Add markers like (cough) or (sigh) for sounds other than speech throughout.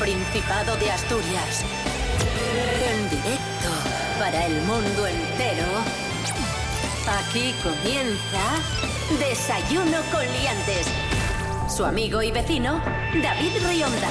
Principado de Asturias. En directo para el mundo entero. Aquí comienza Desayuno con Liantes. Su amigo y vecino, David Rionda.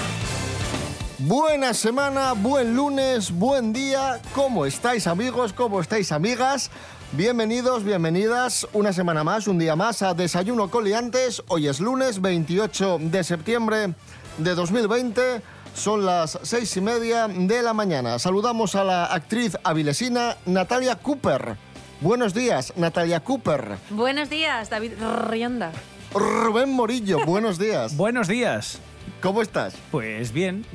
Buena semana, buen lunes, buen día. ¿Cómo estáis amigos? ¿Cómo estáis amigas? Bienvenidos, bienvenidas una semana más, un día más a Desayuno Coliantes. Hoy es lunes 28 de septiembre de 2020. Son las seis y media de la mañana. Saludamos a la actriz avilesina Natalia Cooper. Buenos días, Natalia Cooper. Buenos días, David Rionda. Rubén Morillo, buenos días. (laughs) Buenos días. ¿Cómo estás? Pues bien.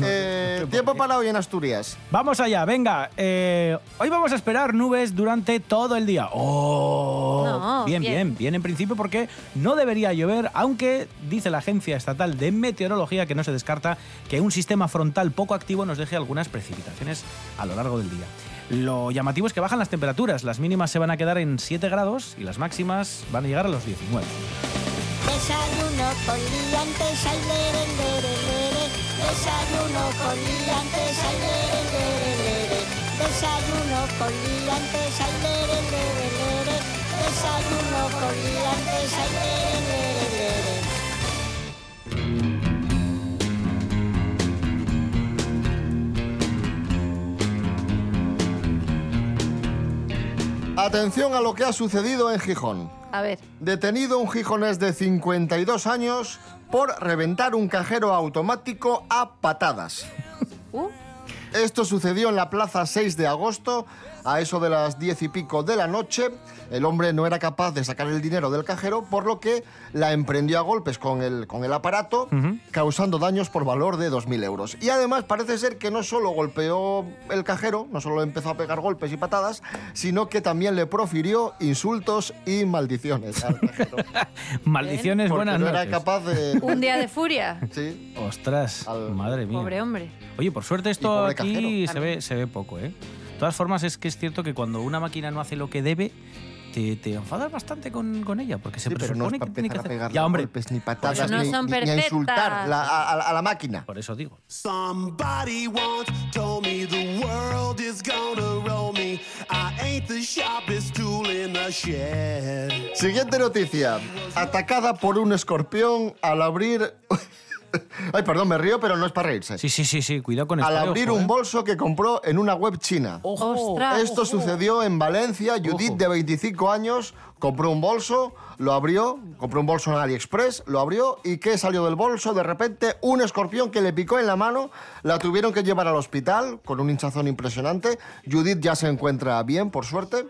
Eh, tiempo para hoy en Asturias. Vamos allá, venga. eh, hoy vamos a esperar nubes durante todo el día. ¡Oh! No, bien, bien, bien. bien, en principio porque no debería llover, aunque dice la Agencia Estatal de Meteorología que no se descarta que un sistema frontal poco activo nos deje algunas precipitaciones a lo largo del día. Lo llamativo es que bajan las temperaturas, las mínimas se van a quedar en 7 grados y las máximas van a llegar a los 19. Desayuno con liantes, lere. Desayuno con liantes, ay, lere, lere, lere. Desayuno con liantes, ay, lere, lere, lere. Desayuno con liantes, ay, lere, lere, lere. Atención a lo que ha sucedido en Gijón. A ver, Detenido un gijonés de 52 años por reventar un cajero automático a patadas. uh, Esto sucedió en la plaza 6 de agosto, a eso de las 10 y pico de la noche. El hombre no era capaz de sacar el dinero del cajero, por lo que la emprendió a golpes con el, con el aparato, causando daños por valor de 2.000 euros. Y además parece ser que no solo golpeó el cajero, no solo empezó a pegar golpes y patadas, sino que también le profirió insultos y maldiciones al cajero. (laughs) Maldiciones, porque buenas no era noches. capaz de... (laughs) un día de furia. Sí. Ostras, Al- madre mía. Pobre hombre. Oye, por suerte esto pobre aquí cajero. se ve, se ve poco, ¿eh? De todas formas, es que es cierto que cuando una máquina no hace lo que debe, te, te enfadas bastante con, con ella, porque se Sí, pero no es presupone para que tiene que a hacer. pegarle Ya, hombre, golpes, ni patadas, no ni, son ni- ni a insultar la- a, a- a la máquina. por eso digo. Somebody once told me the world is gonna roll me. I ain't the sharpest tool in the shed. Siguiente noticia. Atacada por un escorpión al abrir... (laughs) Ay, perdón, me río, pero no es para reírse. Sí, sí, sí, sí, cuidado con esto. al abrir ojo, un eh. bolso que compró en una web china. Ojo. Ostras. Esto sucedió en Valencia. Judith, Ojo. de 25 años, compró un bolso, lo abrió, compró un bolso en AliExpress, lo abrió y ¿qué salió del bolso? De repente, un escorpión que le picó en la mano, la tuvieron que llevar al hospital con un hinchazón impresionante. Judith ya se encuentra bien, por suerte.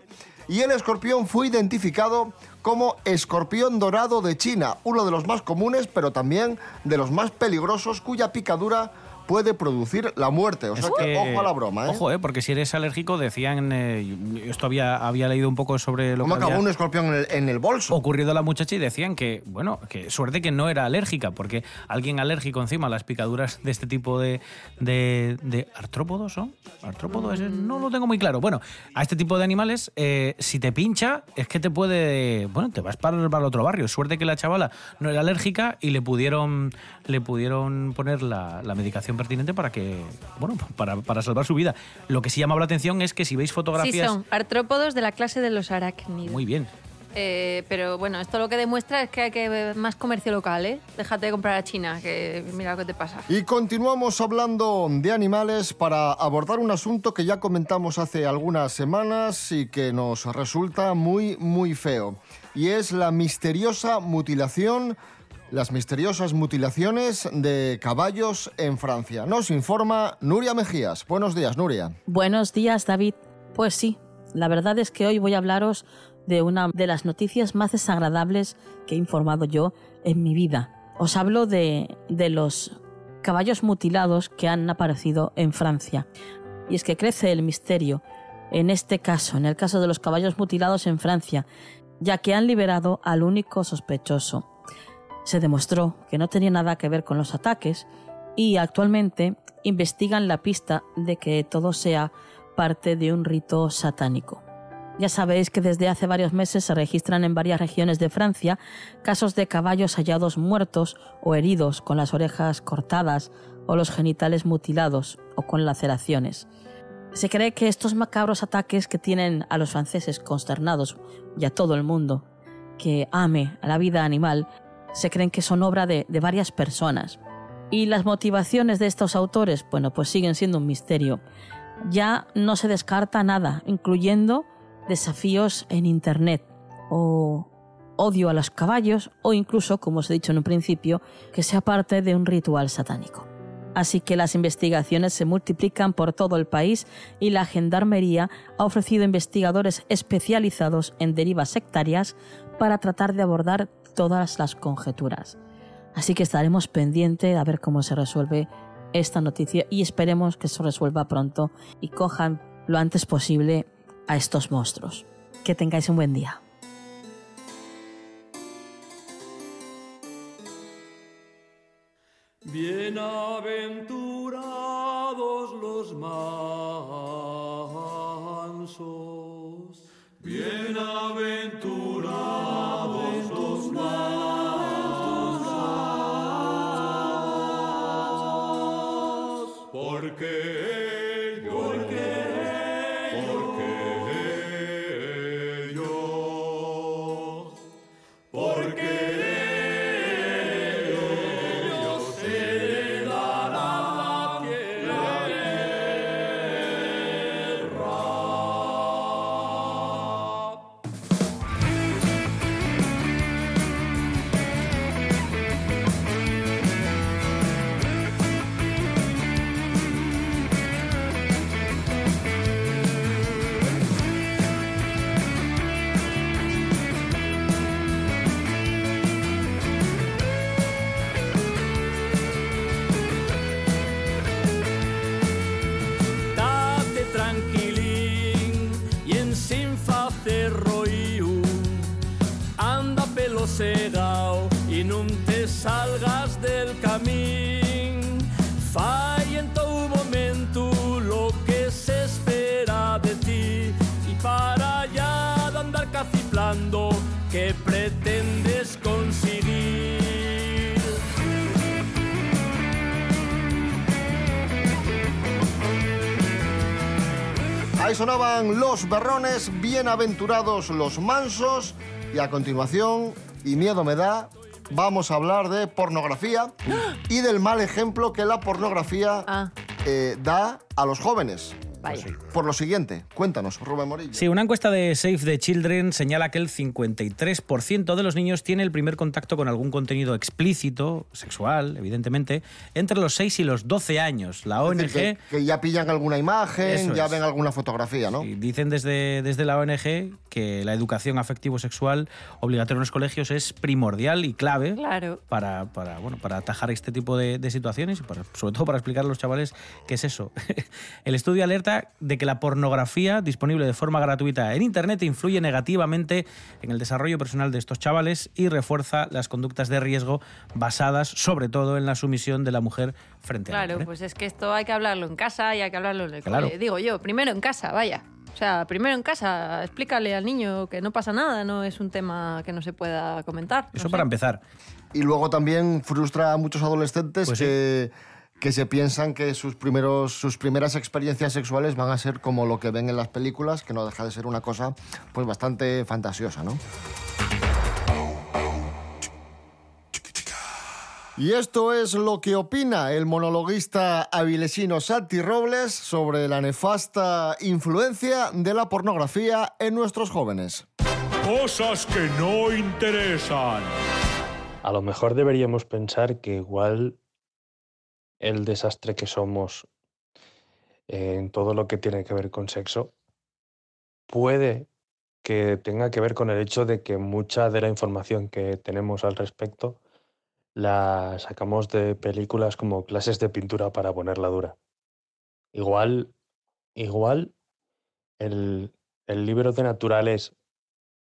Y el escorpión fue identificado como escorpión dorado de China, uno de los más comunes, pero también de los más peligrosos, cuya picadura puede producir la muerte. O sea que, que- ojo a la broma, ¿eh? Ojo, ¿eh? Porque si eres alérgico, decían. eh, esto había, había leído un poco sobre lo ¿Cómo que acabó había un escorpión en el, en el bolso? ocurrido a la muchacha y decían que, bueno, que suerte que no era alérgica, porque alguien alérgico encima a las picaduras de este tipo de, de, de artrópodos, ¿son? ¿Artrópodos? No lo tengo muy claro. Bueno, a este tipo de animales, eh, si te pincha, es que te puede. Bueno, te vas para, para el otro barrio. Suerte que la chavala no era alérgica y le pudieron, le pudieron poner la, la medicación pertinente para que. Bueno, (laughs) para, para salvar su vida. Lo que sí llamaba la atención es que si veis Sí, fotografías. son artrópodos de la clase de los arácnidos. Muy bien. Eh, pero bueno, esto lo que demuestra es que hay que ver más comercio local, ¿eh? Déjate de comprar a China, que mira lo que te pasa. Y continuamos hablando de animales para abordar un asunto que ya comentamos hace algunas semanas y que nos resulta muy, muy feo. Y es la misteriosa mutilación, las misteriosas mutilaciones de caballos en Francia. Nos informa Nuria Mejías. Buenos días, Nuria. Buenos días, David. Pues sí, la verdad es que hoy voy a hablaros de una de las noticias más desagradables que he informado yo en mi vida. Os hablo de, de los caballos mutilados que han aparecido en Francia. Y es que crece el misterio en este caso, en el caso de los caballos mutilados en Francia, ya que han liberado al único sospechoso. Se demostró que no tenía nada que ver con los ataques y actualmente investigan la pista de que todo sea parte de un rito satánico. Ya sabéis que desde hace varios meses se registran en varias regiones de Francia casos de caballos hallados muertos o heridos con las orejas cortadas o los genitales mutilados o con laceraciones. Se cree que estos macabros ataques que tienen a los franceses consternados y a todo el mundo que ame a la vida animal, se creen que son obra de, de varias personas. Y las motivaciones de estos autores, bueno, pues siguen siendo un misterio. Ya no se descarta nada, incluyendo desafíos en Internet o odio a los caballos o incluso, como os he dicho en un principio, que sea parte de un ritual satánico. Así que las investigaciones se multiplican por todo el país y la Gendarmería ha ofrecido investigadores especializados en derivas sectarias para tratar de abordar todas las conjeturas. Así que estaremos pendientes a ver cómo se resuelve esta noticia y esperemos que se resuelva pronto y cojan lo antes posible a estos monstruos. Que tengáis un buen día. Bienaventurados los mansos, bienaventurados porque Y nun te salgas del camín Fai en todo momento lo que se espera de ti Y para ya de andar caciflando ¿Qué pretendes conseguir? Ahí sonaban los berrones, bienaventurados los mansos. Y a continuación, y miedo me da, vamos a hablar de pornografía y del mal ejemplo que la pornografía Ah. eh, da a los jóvenes. Vaya. Por lo siguiente, cuéntanos, Rubén Morillo. Sí, una encuesta de Save the Children señala que el 53% de los niños tiene el primer contacto con algún contenido explícito, sexual, evidentemente, entre los 6 y los 12 años. La Es ONG... decir, que, que ya pillan alguna imagen, Eso ya es. ven alguna fotografía, ¿no? Y dicen desde, desde la ONG que la educación afectivo-sexual obligatoria en los colegios es primordial y clave Claro. para, para, bueno, para atajar este tipo de, de situaciones y para- sobre todo para explicar a los chavales qué es eso. (laughs) El estudio alerta de que la pornografía disponible de forma gratuita en Internet influye negativamente en el desarrollo personal de estos chavales y refuerza las conductas de riesgo basadas sobre todo en la sumisión de la mujer frente al Claro, hombre. pues es que esto hay que hablarlo en casa y hay que hablarlo en el Claro. cole. Digo yo, primero en casa, vaya. O sea, primero en casa, explícale al niño que no pasa nada, no es un tema que no se pueda comentar. no Eso sé. para empezar. Y luego también frustra a muchos adolescentes Pues sí. que, que se piensan que sus, primeros, sus primeras experiencias sexuales van a ser como lo que ven en las películas, que no deja de ser una cosa pues bastante fantasiosa, ¿no? Y esto es lo que opina el monologuista avilesino Santi Robles sobre la nefasta influencia de la pornografía en nuestros jóvenes. Cosas que no interesan. A lo mejor deberíamos pensar que igual el desastre que somos en todo lo que tiene que ver con sexo puede que tenga que ver con el hecho de que mucha de la información que tenemos al respecto la sacamos de películas como clases de pintura para ponerla dura. Igual, igual el, el libro de naturales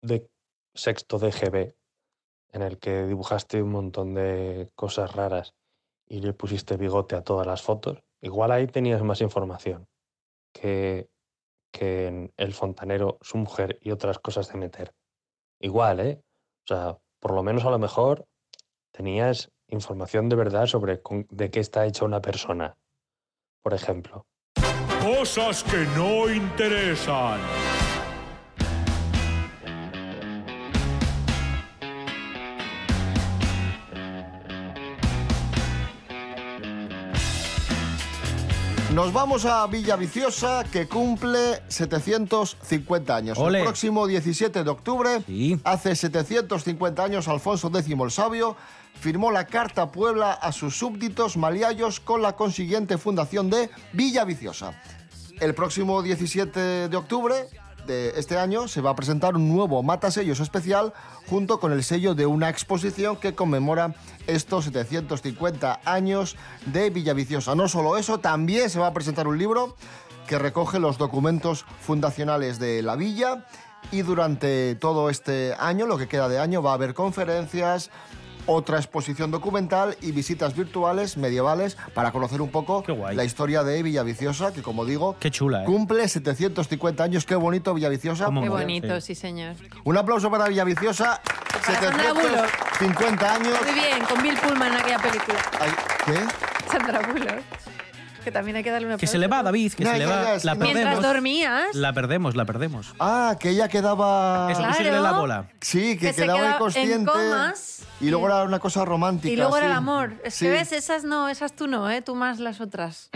de sexto de en el que dibujaste un montón de cosas raras y le pusiste bigote a todas las fotos, igual ahí tenías más información que, que en el fontanero, su mujer y otras cosas de meter. Igual, ¿eh? O sea, por lo menos a lo mejor tenías información de verdad sobre con- de qué está hecha una persona, por ejemplo. Cosas que no interesan. Nos vamos a Villaviciosa, que cumple 750 años. El próximo 17 de octubre, Sí. hace 750 años, Alfonso X el Sabio firmó la Carta Puebla a sus súbditos maliayos con la consiguiente fundación de Villaviciosa. El próximo 17 de octubre de este año se va a presentar un nuevo matasellos especial junto con el sello de una exposición que conmemora estos 750 años de Villaviciosa. No solo eso, también se va a presentar un libro que recoge los documentos fundacionales de la villa y durante todo este año, lo que queda de año, va a haber conferencias, otra exposición documental y visitas virtuales medievales para conocer un poco la historia de Villaviciosa, que como digo, Qué chula, ¿eh? cumple 750 años. Qué bonito Villaviciosa. Qué bonito, sí. sí, señor. Un aplauso para Villaviciosa. Para Sandra Bullock. 750 años. Muy bien, con Bill Pullman en aquella película. ¿Qué? Sandra Bullock. Que también hay que darle una Que se le va, David, que se le ya, va. ya, es la no- Mientras perdemos. dormías, La perdemos, la perdemos. Ah, que ella quedaba... Eso, tú Claro. la bola. Sí, que, Que se quedaba queda en inconsciente. comas. y luego era una cosa romántica. y luego era sí. el amor. Es Sí. que ves, esas no, esas tú no, ¿eh? Tú más las otras.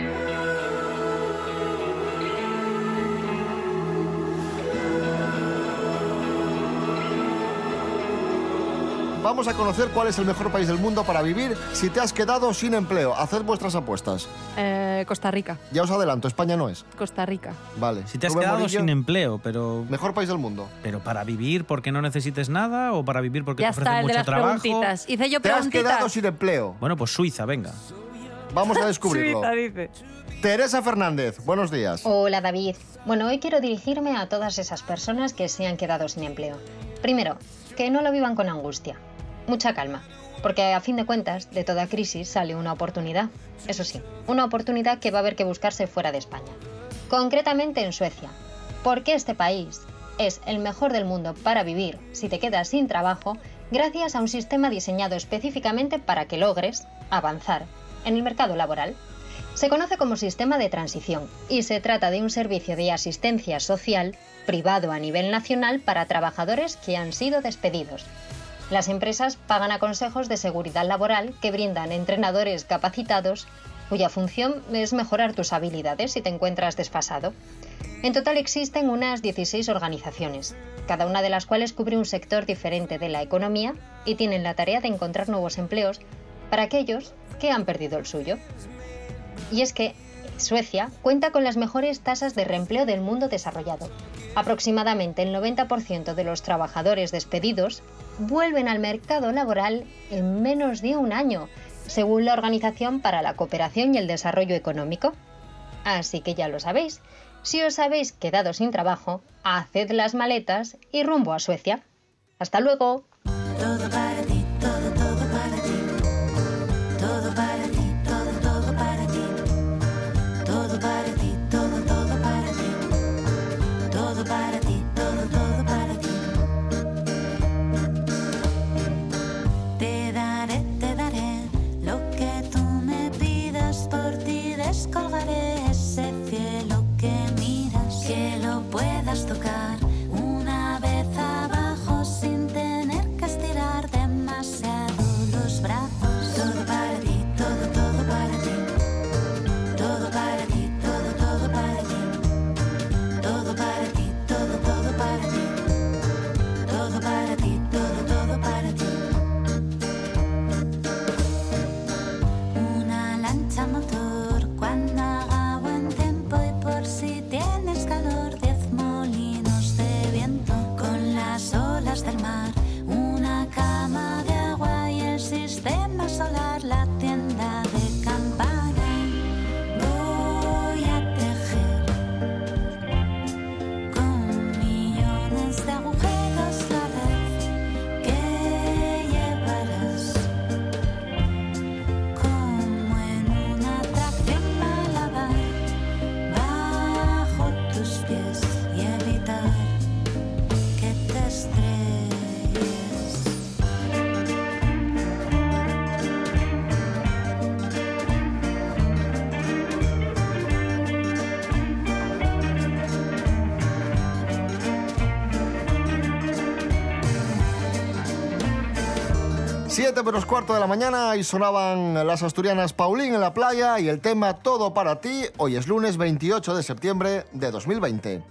Vamos a conocer cuál es el mejor país del mundo para vivir si te has quedado sin empleo. Haced vuestras apuestas. Eh, Costa Rica. Ya os adelanto, España no es. Costa Rica. Vale. Si te has Rubén quedado Morillo, sin empleo, pero, Mejor país del mundo. pero para vivir porque no necesites nada o para vivir porque Ya te ofrecen está, el de mucho las trabajo. preguntitas. Hice yo Te has preguntitas. quedado sin empleo. Bueno, pues Suiza, venga. Vamos a descubrirlo. (laughs) Suiza, dice. Teresa Fernández, buenos días. Hola David. Bueno, hoy quiero dirigirme a todas esas personas que se han quedado sin empleo. Primero, que no lo vivan con angustia. Mucha calma, porque a fin de cuentas, de toda crisis sale una oportunidad. Eso sí, una oportunidad que va a haber que buscarse fuera de España. Concretamente en Suecia, porque este país es el mejor del mundo para vivir si te quedas sin trabajo gracias a un sistema diseñado específicamente para que logres avanzar en el mercado laboral. Se conoce como sistema de transición y se trata de un servicio de asistencia social privado a nivel nacional para trabajadores que han sido despedidos. Las empresas pagan a consejos de seguridad laboral que brindan entrenadores capacitados cuya función es mejorar tus habilidades si te encuentras desfasado. En total existen unas 16 organizaciones, cada una de las cuales cubre un sector diferente de la economía y tienen la tarea de encontrar nuevos empleos para aquellos que han perdido el suyo. Y es que Suecia cuenta con las mejores tasas de reempleo del mundo desarrollado. Aproximadamente el 90% de los trabajadores despedidos vuelven al mercado laboral en menos de un año, según la Organización para la Cooperación y el Desarrollo Económico. Así que ya lo sabéis, si os habéis quedado sin trabajo, haced las maletas y rumbo a Suecia. Hasta luego. Ti. Descolgaré 7 menos cuarto de la mañana y sonaban las asturianas Paulín en la playa y el tema Todo para ti. Hoy es lunes 28 de septiembre de 2020.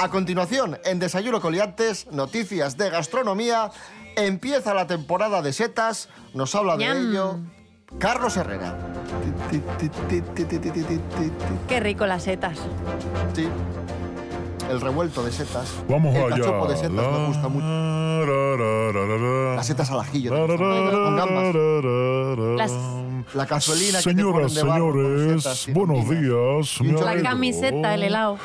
A continuación, en Desayuno Coliantes, noticias de gastronomía, empieza la temporada de setas, nos habla de ello Carlos Herrera. Qué rico las setas. Sí. El revuelto de setas. Vamos el allá. cachopo de setas me gusta mucho. mucho. Las setas al ajillo. con gambas. Las- La cazuelina que te Señoras, ponen de barro con señores, setas buenos días. Me La alegro. camiseta, el helado.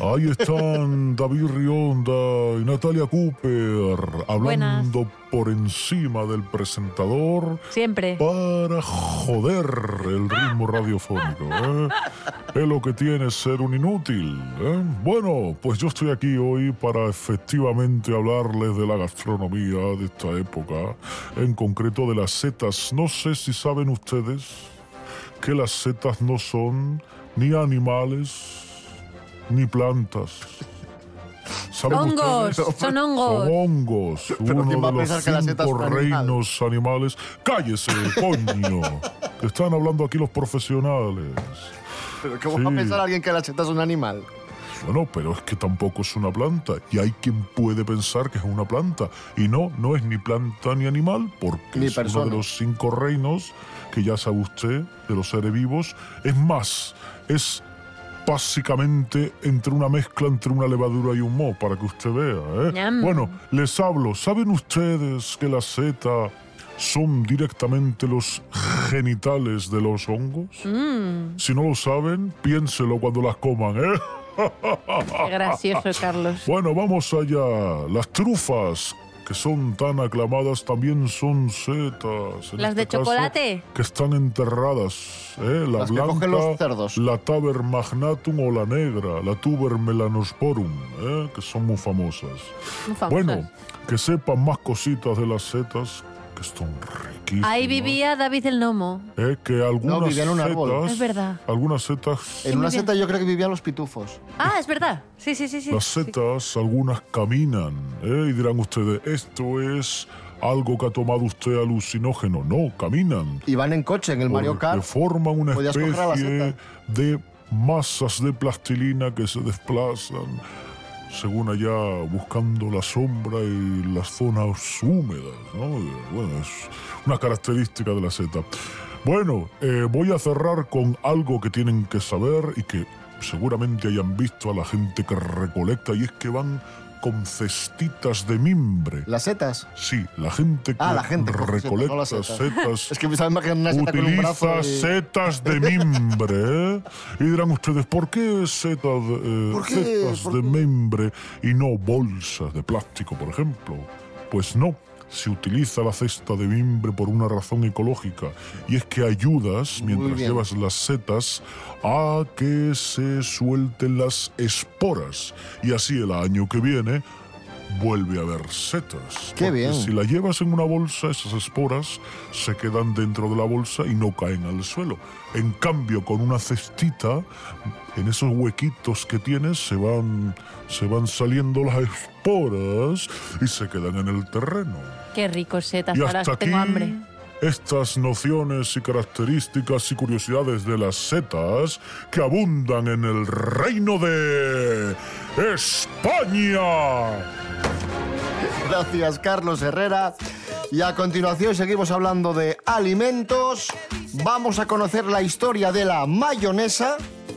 Ahí están David Rionda y Natalia Cooper hablando por encima del presentador Siempre. para joder el ritmo radiofónico. ¿eh? Es lo que tiene ser un inútil. ¿eh? Bueno, pues yo estoy aquí hoy para efectivamente hablarles de la gastronomía de esta época, en concreto de las setas. No sé si saben ustedes que las setas no son ni animales ni plantas. ¿Saben Hongos, son hongos. Son hongos. Uno ¿quién va a de los cinco animal? reinos animales. ¡Cállese, (laughs) coño! que están hablando aquí los profesionales. Pero ¿cómo va a Sí. pensar alguien que la seta es un animal? Bueno, pero es que tampoco es una planta. Y hay quien puede pensar que es una planta. Y no, no es ni planta ni animal, porque Ni es uno de los cinco reinos que ya sabe usted, de los seres vivos. Es más, es básicamente entre una mezcla entre una levadura y un moho, para que usted vea. ¿eh? Bueno, les hablo. ¿Saben ustedes que la seta son directamente los genitales de los hongos? Mm, Si no lo saben, piénselo cuando las coman, ¿eh? (laughs) qué gracioso, Carlos. Bueno, vamos allá. Las trufas, que son tan aclamadas, también son setas. En ¿Las de este caso, chocolate? que están enterradas. ¿eh? La Las que blanca, cogen los cerdos. la taber magnatum o la negra, la tuber melanosporum, ¿eh? que son muy famosas. Muy famosas. Bueno, que sepan más cositas de las setas, que son riquísimas. Ahí vivía David el Nomo. ¿eh? Que algunas vivía en un árbol. setas... Es verdad. Algunas setas... En una seta yo creo que vivían los pitufos. Ah, es verdad. Sí, sí, sí, sí. Las setas, algunas caminan, ¿eh? y dirán ustedes, esto es algo que ha tomado usted alucinógeno. No, caminan. Y van en coche en el Mario Kart. forman una especie de masas de plastilina que se desplazan según allá buscando la sombra y las zonas húmedas. ¿no? Bueno, es una característica de la seta. Bueno, eh, voy a cerrar con algo que tienen que saber y que seguramente hayan visto a la gente que recolecta y es que van con cestitas de mimbre. Las setas. Sí, la gente que Ah, la gente recolecta no las setas. setas (laughs) Es que me sabe imaginar una seta con un brazo. y- setas de mimbre. ¿eh? Y dirán ustedes, ¿por qué setas, eh, ¿Por qué? setas ¿Por de mimbre y no bolsas de plástico, por ejemplo? Pues no. Se utiliza la cesta de mimbre por una razón ecológica y es que ayudas, mientras llevas las setas, a que se suelten las esporas y así el año que viene vuelve a haber setas. Qué bien. Si la llevas en una bolsa, esas esporas se quedan dentro de la bolsa y no caen al suelo. En cambio, con una cestita, en esos huequitos que tienes se van, se van saliendo las esporas y se quedan en el terreno. Qué rico setas. Y Ahora hasta aquí tengo hambre. estas nociones y características y curiosidades de las setas que abundan en el reino de España. Gracias, Carlos Herrera. Y a continuación seguimos hablando de alimentos. Vamos a conocer la historia de la mayonesa,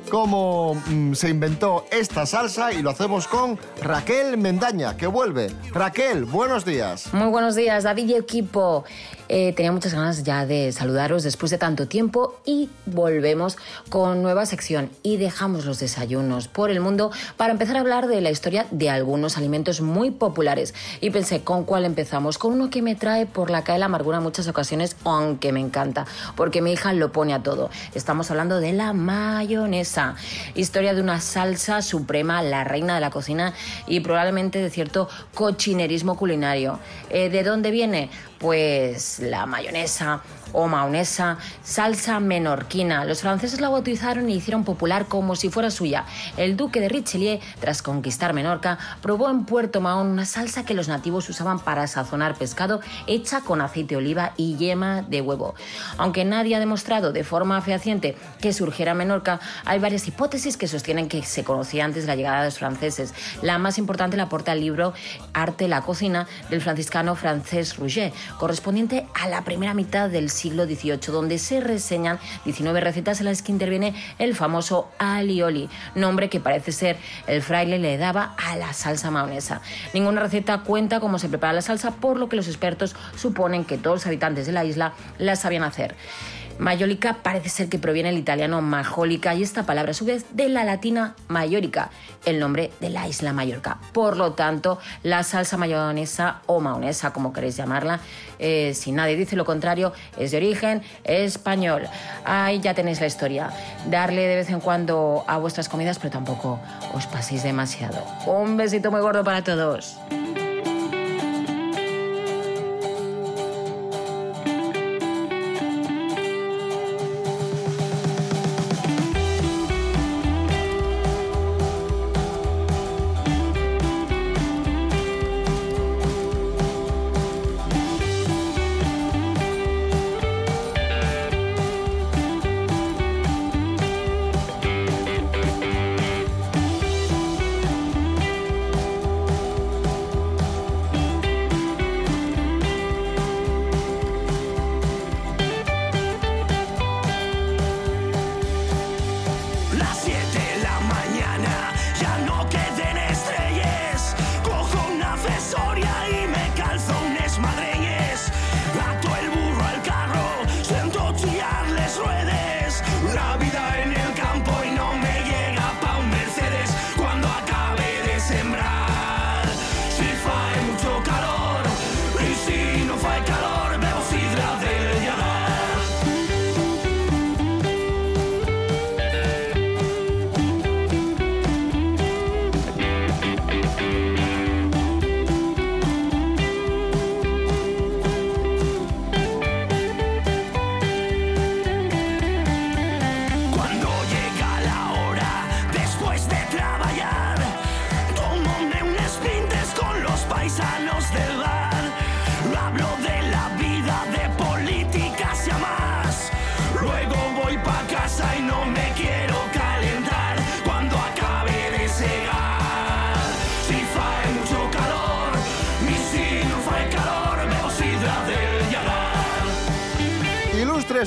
cómo mm, se inventó esta salsa y lo hacemos con Raquel Mendaña, que vuelve. Raquel, buenos días. Muy buenos días, David y equipo. Eh, tenía muchas ganas ya de saludaros después de tanto tiempo y volvemos con nueva sección y dejamos los desayunos por el mundo para empezar a hablar de la historia de algunos alimentos muy populares. Y pensé, ¿con cuál empezamos? Con uno que me trae por la calle la amargura en muchas ocasiones, aunque me encanta, porque mi hija lo pone a todo. Estamos hablando de la mayonesa, historia de una salsa suprema, la reina de la cocina y probablemente de cierto cochinerismo culinario. Eh, ¿De dónde viene? Pues la mayonesa o maonesa, salsa menorquina. Los franceses la bautizaron y hicieron popular como si fuera suya. El duque de Richelieu, tras conquistar Menorca, probó en Puerto Mahón una salsa que los nativos usaban para sazonar pescado hecha con aceite de oliva y yema de huevo. Aunque nadie ha demostrado de forma fehaciente que surgiera en Menorca, hay varias hipótesis que sostienen que se conocía antes de la llegada de los franceses. La más importante la aporta el libro Arte la cocina del franciscano Francesc Rouget, correspondiente a la primera mitad del siglo XVIII, donde se reseñan 19 recetas en las que interviene el famoso alioli, nombre que parece ser el fraile le daba a la salsa maonesa. Ninguna receta cuenta cómo se prepara la salsa, por lo que los expertos suponen que todos los habitantes de la isla la sabían hacer. Mayólica parece ser que proviene del italiano majólica y esta palabra a su vez de la latina maiorica, el nombre de la isla Mallorca. Por lo tanto, la salsa mayonesa o maonesa, como queréis llamarla, eh, si nadie dice lo contrario, es de origen español. Ahí ya tenéis la historia. Darle de vez en cuando a vuestras comidas, pero tampoco os paséis demasiado. Un besito muy gordo para todos.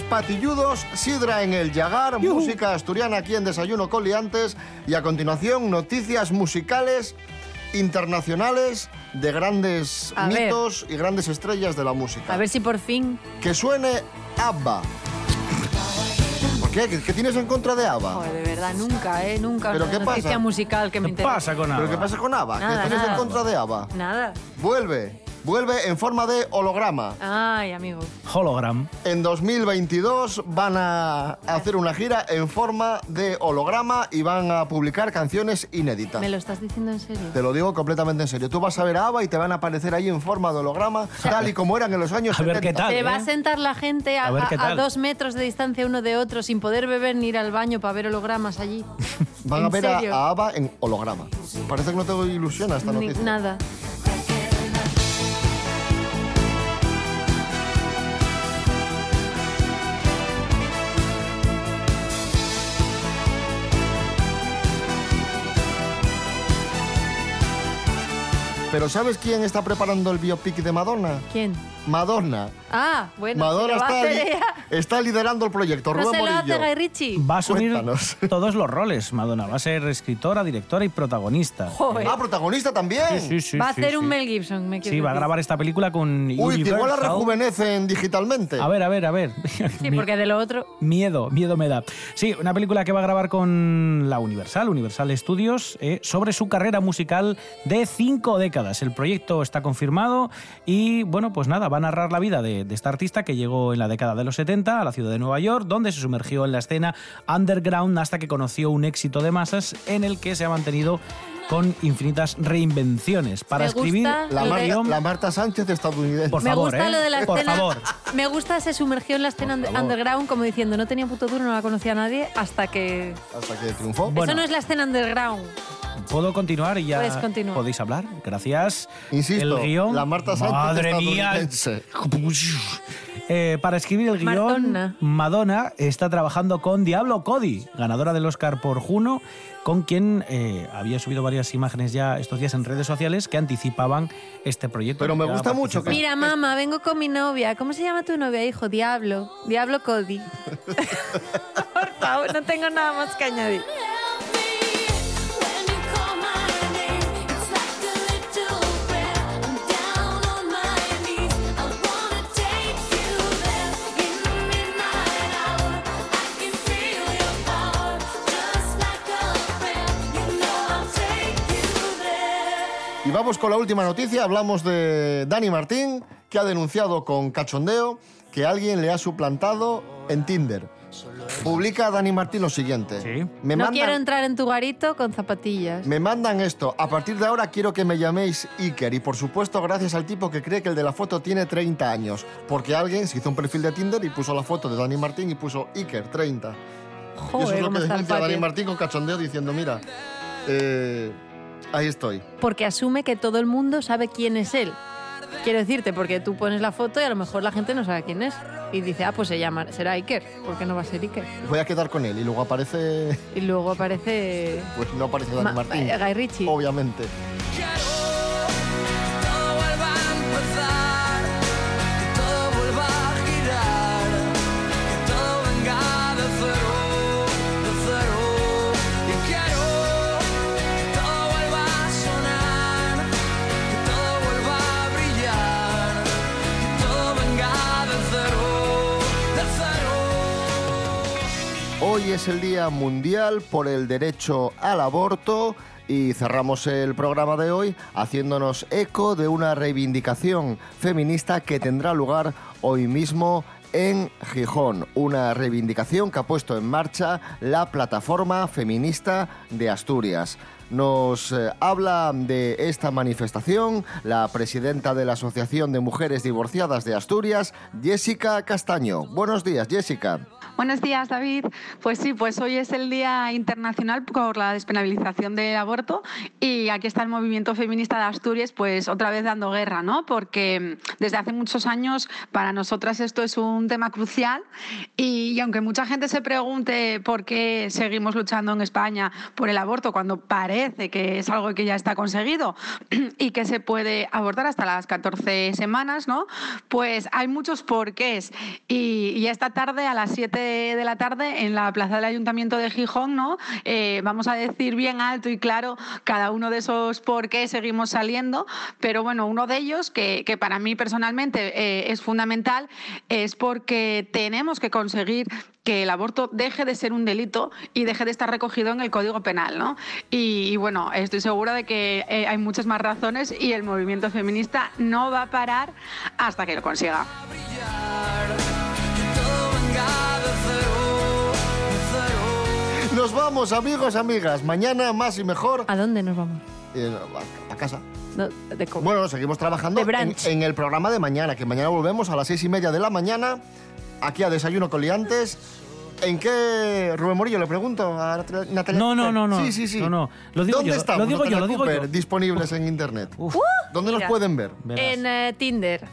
Patilludos, sidra en el Yagar, música asturiana aquí en Desayuno con Liantes y a continuación noticias musicales internacionales de grandes A ver. mitos y grandes estrellas de la música. A ver si por fin. Que suene ABBA. ¿Por qué? ¿Qué, qué tienes en contra de ABBA? Joder, de verdad, nunca, ¿eh? Nunca ¿Pero qué noticia pasa? musical que me interesa. ¿Pero qué pasa con ABBA? Nada, ¿Qué tienes nada. en contra de ABBA? Nada. Vuelve, vuelve en forma de holograma. Ay, amigo. Hologram. En 2022 van a hacer una gira en forma de holograma y van a publicar canciones inéditas. ¿Me lo estás diciendo en serio? Te lo digo completamente en serio. Tú vas a ver a ABBA y te van a aparecer ahí en forma de holograma, tal y como eran en los años A ver 70. qué ¿Se va ¿eh? a sentar la gente a, A ver qué a- a tal. dos metros de distancia uno de otro sin poder beber ni ir al baño para ver hologramas allí? (laughs) Van a ¿En ver a, serio? a ABBA en holograma. Parece que no tengo ilusión a esta Ni- noticia. nada. Pero ¿sabes quién está preparando el biopic de Madonna? ¿Quién? Madonna. Ah, bueno. Madonna se lo va a está, hacer li- ella. está liderando el proyecto. ¿No Rubén se lo hace Morillo. Guy Ritchie? Va a asumir Cuéntanos. (laughs) todos los roles, Madonna. Va a ser escritora, directora y protagonista. Joder. Ah, protagonista también. Sí, sí, sí, va a sí, hacer sí. un Mel Gibson, me Sí, va a grabar esta película con Uy, que igual la rejuvenecen digitalmente. A ver, a ver, a ver. Sí, porque de lo otro... Miedo, miedo me da. Sí, una película que va a grabar con la Universal, Universal Studios, eh, sobre su carrera musical de cinco décadas. El proyecto está confirmado y, bueno, pues nada, va a narrar la vida de, de esta artista que llegó en la década de los 70 a la ciudad de Nueva York, donde se sumergió en la escena underground hasta que conoció un éxito de masas en el que se ha mantenido con infinitas reinvenciones. Para Me escribir La, Mar- de- la Marta Sánchez estadounidense. Por Me favor, gusta ¿eh? lo de la Por escena. favor. Me gusta, se sumergió en la escena underground como diciendo no tenía puto duro, no la conocía nadie hasta que. Hasta que triunfó. Bueno. Eso no es la escena underground. ¿Puedo continuar y ya Puedes continuar. podéis hablar? Gracias. Insisto, el guion. la Marta Sánchez Madre mía. (laughs) Eh, para escribir el guion, Madonna. Madonna está trabajando con Diablo Cody, ganadora del Oscar por Juno, con quien eh, había subido varias imágenes ya estos días en redes sociales que anticipaban este proyecto. Pero me que gusta mucho participar. Mira, mamá, vengo con mi novia. ¿Cómo se llama tu novia, hijo? Diablo. Diablo Cody. (laughs) (laughs) Por favor, no tengo nada más que añadir. Vamos con la última noticia. Hablamos de Dani Martín, que ha denunciado con cachondeo que alguien le ha suplantado en Tinder. Publica Dani Martín lo siguiente. Me, no mandan, quiero entrar en tu garito con zapatillas. me mandan esto. A partir de ahora quiero que me llaméis Iker. Y por supuesto, gracias al tipo que cree que el de la foto tiene 30 años. Porque alguien se hizo un perfil de Tinder y puso la foto de Dani Martín y puso Iker, 30. y eso Joder, es lo que denuncia Dani. Martín con cachondeo diciendo, mira, eh, ahí estoy. Porque asume que todo el mundo sabe quién es él. Quiero decirte, porque tú pones la foto y a lo mejor la gente no sabe quién es. Y dice, ah, pues se llama, será Iker. ¿Por qué no va a ser Iker? Voy a quedar con él y luego aparece... Y luego aparece Pues no aparece Dani Ma- Martín. Guy Ritchie. Obviamente. Hoy es el Día Mundial por el Derecho al Aborto y cerramos el programa de hoy haciéndonos eco de una reivindicación feminista que tendrá lugar hoy mismo en Gijón, una reivindicación que ha puesto en marcha la plataforma feminista de Asturias. Nos eh, habla de esta manifestación la presidenta de la Asociación de Mujeres Divorciadas de Asturias, Jessica Castaño. Buenos días, Jessica. Buenos días, David. Pues sí, pues hoy es el Día Internacional por la despenalización del aborto y aquí está el movimiento feminista de Asturias, pues otra vez dando guerra, ¿no? Porque mm, desde hace muchos años para nosotras esto es un tema crucial y, y aunque mucha gente se pregunte por qué seguimos luchando en España por el aborto cuando parece que es algo que ya está conseguido (clears throat) y que se puede abortar hasta las 14 semanas, ¿no? Pues hay muchos porqués y, y esta tarde a las 7 de la tarde en la plaza del Ayuntamiento de Gijón, ¿no? Eh, vamos a decir bien alto y claro cada uno de esos por qué seguimos saliendo, pero bueno, uno de ellos que, que para mí personalmente eh, es fundamental es porque tenemos que conseguir que el aborto deje de ser un delito y deje de estar recogido en el Código Penal, ¿no? Y, bueno, estoy segura de que eh, hay muchas más razones y el movimiento feminista no va a parar hasta que lo consiga. Nos vamos, amigos, amigas. Mañana más y mejor. ¿A dónde nos vamos? Eh, a, a casa. No, de Bueno, seguimos trabajando en, en el programa de mañana, que mañana volvemos a las seis y media de la mañana, aquí a Desayuno con Liantes. ¿En qué, Rubén Morillo, le pregunto a Nat- Natalia? No, no, no, no. Sí, sí, sí. No, no. Lo digo ¿Dónde yo, estamos, lo digo yo, lo digo Cooper, yo. disponibles en Internet? ¿Dónde nos Mira. pueden ver? En eh, Tinder,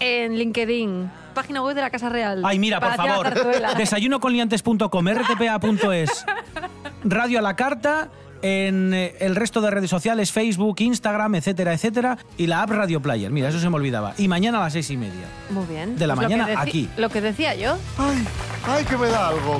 en LinkedIn, página web de la Casa Real. Ay, mira, por la favor. Desayunoconliantes.com, rtpa.es, Radio a la Carta, en eh, el resto de redes sociales, Facebook, Instagram, etcétera, etcétera, y la app Radio Player. Mira, eso se me olvidaba. Y mañana a las seis y media. Muy bien. De la Pues mañana aquí. Lo que decía yo. Ay, ay, que me da algo.